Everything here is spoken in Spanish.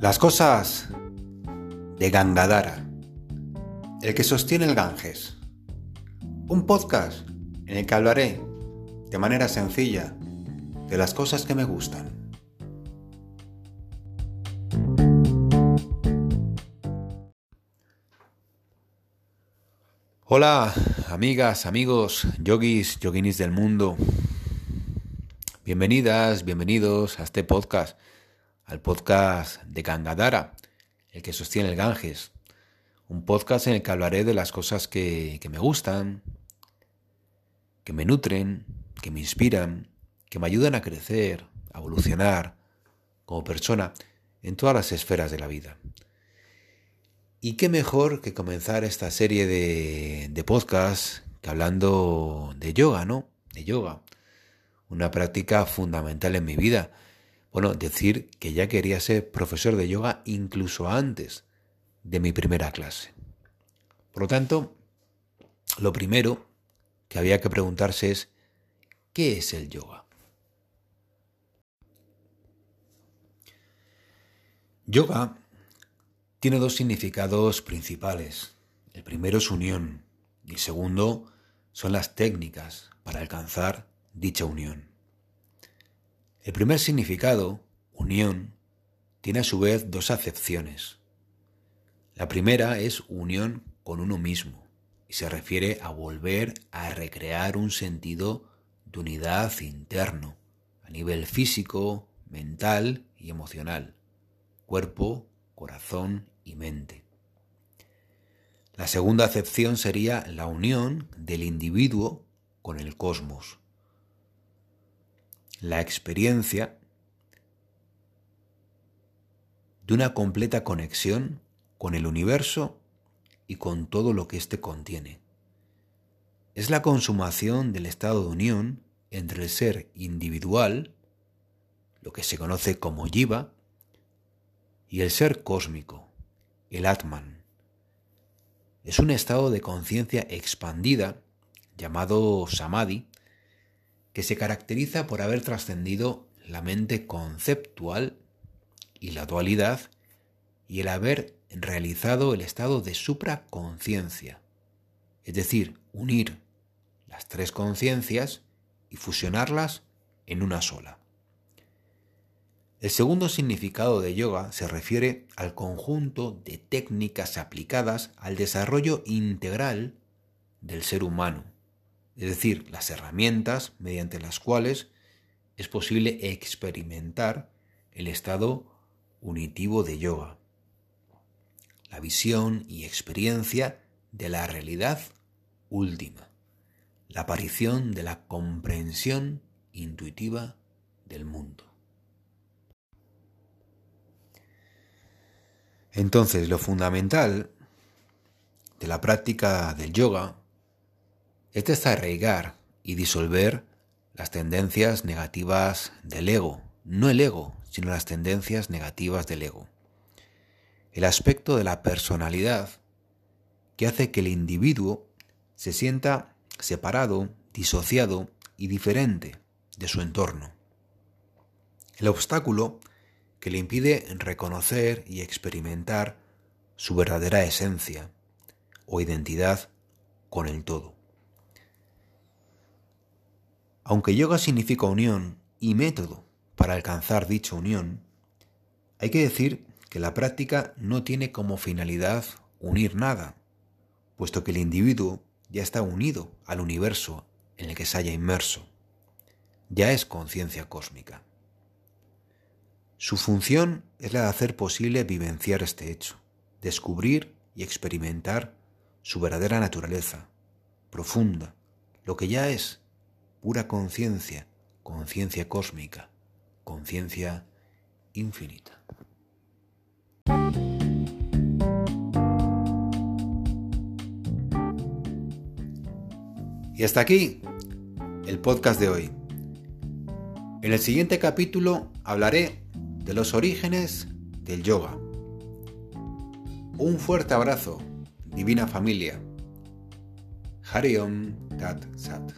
Las cosas de Gangadara, el que sostiene el Ganges. Un podcast en el que hablaré de manera sencilla de las cosas que me gustan. Hola, amigas, amigos, yogis, yoginis del mundo. Bienvenidas, bienvenidos a este podcast, al podcast de Gangadara, el que sostiene el Ganges. Un podcast en el que hablaré de las cosas que, que me gustan, que me nutren, que me inspiran, que me ayudan a crecer, a evolucionar como persona en todas las esferas de la vida. Y qué mejor que comenzar esta serie de, de podcasts que hablando de yoga, ¿no? De yoga una práctica fundamental en mi vida. Bueno, decir que ya quería ser profesor de yoga incluso antes de mi primera clase. Por lo tanto, lo primero que había que preguntarse es, ¿qué es el yoga? Yoga tiene dos significados principales. El primero es unión y el segundo son las técnicas para alcanzar dicha unión. El primer significado, unión, tiene a su vez dos acepciones. La primera es unión con uno mismo y se refiere a volver a recrear un sentido de unidad interno a nivel físico, mental y emocional, cuerpo, corazón y mente. La segunda acepción sería la unión del individuo con el cosmos, la experiencia de una completa conexión con el universo y con todo lo que éste contiene. Es la consumación del estado de unión entre el ser individual, lo que se conoce como yiva, y el ser cósmico, el Atman. Es un estado de conciencia expandida llamado Samadhi, que se caracteriza por haber trascendido la mente conceptual y la dualidad y el haber realizado el estado de supraconciencia, es decir, unir las tres conciencias y fusionarlas en una sola. El segundo significado de yoga se refiere al conjunto de técnicas aplicadas al desarrollo integral del ser humano, es decir, las herramientas mediante las cuales es posible experimentar el estado unitivo de yoga, la visión y experiencia de la realidad última, la aparición de la comprensión intuitiva del mundo. Entonces, lo fundamental de la práctica del yoga es arraigar y disolver las tendencias negativas del ego, no el ego, sino las tendencias negativas del ego. El aspecto de la personalidad que hace que el individuo se sienta separado, disociado y diferente de su entorno. El obstáculo que le impide reconocer y experimentar su verdadera esencia o identidad con el todo. Aunque yoga significa unión y método para alcanzar dicha unión, hay que decir que la práctica no tiene como finalidad unir nada, puesto que el individuo ya está unido al universo en el que se haya inmerso. Ya es conciencia cósmica. Su función es la de hacer posible vivenciar este hecho, descubrir y experimentar su verdadera naturaleza, profunda, lo que ya es pura conciencia, conciencia cósmica, conciencia infinita. Y hasta aquí el podcast de hoy. En el siguiente capítulo hablaré de los orígenes del yoga. Un fuerte abrazo, divina familia. Hariom Tat Sat.